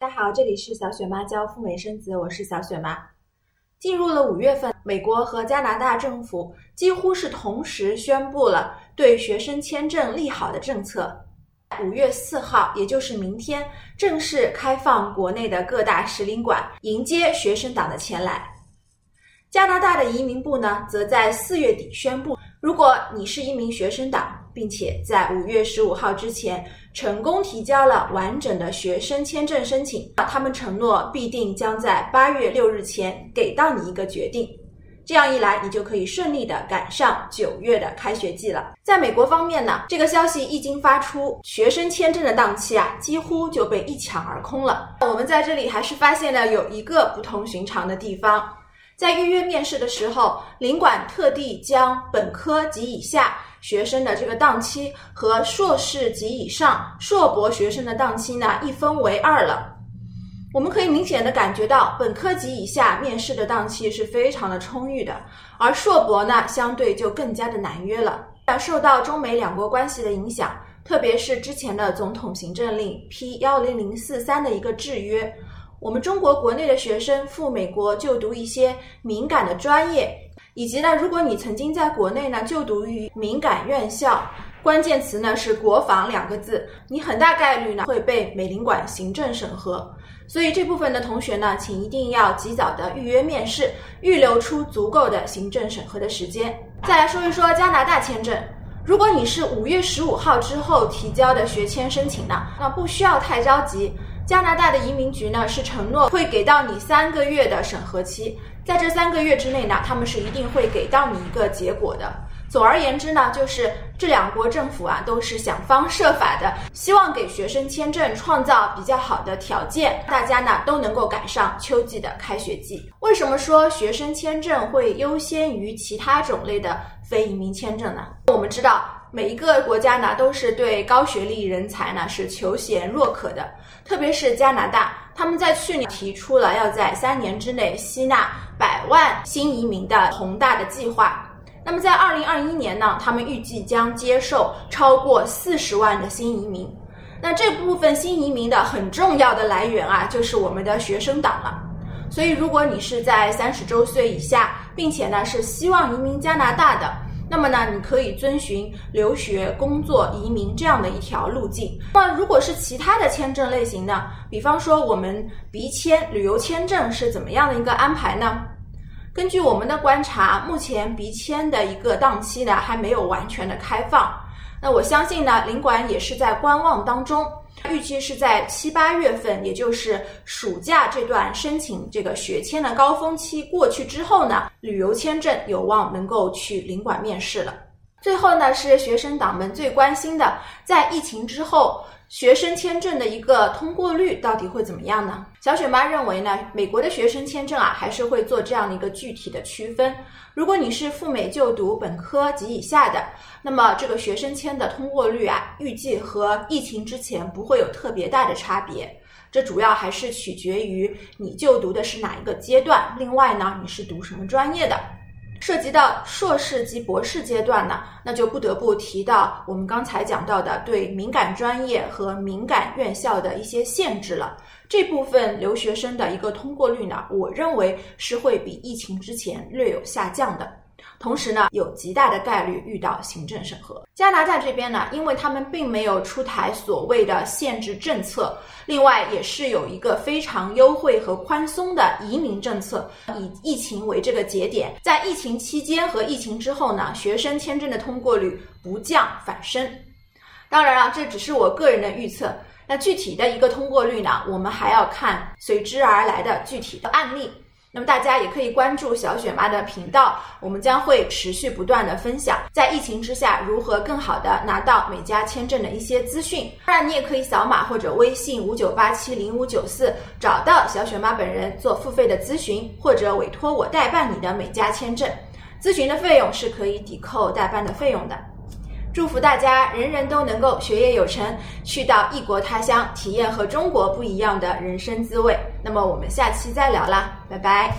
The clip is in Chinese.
大家好，这里是小雪妈教赴美生子，我是小雪妈。进入了五月份，美国和加拿大政府几乎是同时宣布了对学生签证利好的政策。五月四号，也就是明天，正式开放国内的各大使领馆，迎接学生党的前来。加拿大的移民部呢，则在四月底宣布，如果你是一名学生党。并且在五月十五号之前成功提交了完整的学生签证申请，他们承诺必定将在八月六日前给到你一个决定。这样一来，你就可以顺利的赶上九月的开学季了。在美国方面呢，这个消息一经发出，学生签证的档期啊，几乎就被一抢而空了。我们在这里还是发现了有一个不同寻常的地方，在预约面试的时候，领馆特地将本科及以下。学生的这个档期和硕士及以上硕博学生的档期呢一分为二了。我们可以明显的感觉到，本科及以下面试的档期是非常的充裕的，而硕博呢相对就更加的难约了。受到中美两国关系的影响，特别是之前的总统行政令 P 幺零零四三的一个制约，我们中国国内的学生赴美国就读一些敏感的专业。以及呢，如果你曾经在国内呢就读于敏感院校，关键词呢是“国防”两个字，你很大概率呢会被美领馆行政审核。所以这部分的同学呢，请一定要及早的预约面试，预留出足够的行政审核的时间。再来说一说加拿大签证，如果你是五月十五号之后提交的学签申请呢，那不需要太着急。加拿大的移民局呢是承诺会给到你三个月的审核期，在这三个月之内呢，他们是一定会给到你一个结果的。总而言之呢，就是这两国政府啊都是想方设法的，希望给学生签证创造比较好的条件，大家呢都能够赶上秋季的开学季。为什么说学生签证会优先于其他种类的非移民签证呢？我们知道。每一个国家呢，都是对高学历人才呢是求贤若渴的，特别是加拿大，他们在去年提出了要在三年之内吸纳百万新移民的宏大的计划。那么在二零二一年呢，他们预计将接受超过四十万的新移民。那这部分新移民的很重要的来源啊，就是我们的学生党了。所以，如果你是在三十周岁以下，并且呢是希望移民加拿大的。那么呢，你可以遵循留学、工作、移民这样的一条路径。那如果是其他的签证类型呢？比方说我们鼻签、旅游签证是怎么样的一个安排呢？根据我们的观察，目前鼻签的一个档期呢还没有完全的开放。那我相信呢，领馆也是在观望当中。预计是在七八月份，也就是暑假这段申请这个学签的高峰期过去之后呢，旅游签证有望能够去领馆面试了。最后呢，是学生党们最关心的，在疫情之后。学生签证的一个通过率到底会怎么样呢？小雪妈认为呢，美国的学生签证啊，还是会做这样的一个具体的区分。如果你是赴美就读本科及以下的，那么这个学生签的通过率啊，预计和疫情之前不会有特别大的差别。这主要还是取决于你就读的是哪一个阶段，另外呢，你是读什么专业的。涉及到硕士及博士阶段呢，那就不得不提到我们刚才讲到的对敏感专业和敏感院校的一些限制了。这部分留学生的一个通过率呢，我认为是会比疫情之前略有下降的。同时呢，有极大的概率遇到行政审核。加拿大这边呢，因为他们并没有出台所谓的限制政策，另外也是有一个非常优惠和宽松的移民政策。以疫情为这个节点，在疫情期间和疫情之后呢，学生签证的通过率不降反升。当然了，这只是我个人的预测。那具体的一个通过率呢，我们还要看随之而来的具体的案例。那么大家也可以关注小雪妈的频道，我们将会持续不断的分享在疫情之下如何更好的拿到美加签证的一些资讯。当然，你也可以扫码或者微信五九八七零五九四找到小雪妈本人做付费的咨询，或者委托我代办你的美加签证。咨询的费用是可以抵扣代办的费用的。祝福大家人人都能够学业有成，去到异国他乡，体验和中国不一样的人生滋味。那么我们下期再聊啦，拜拜。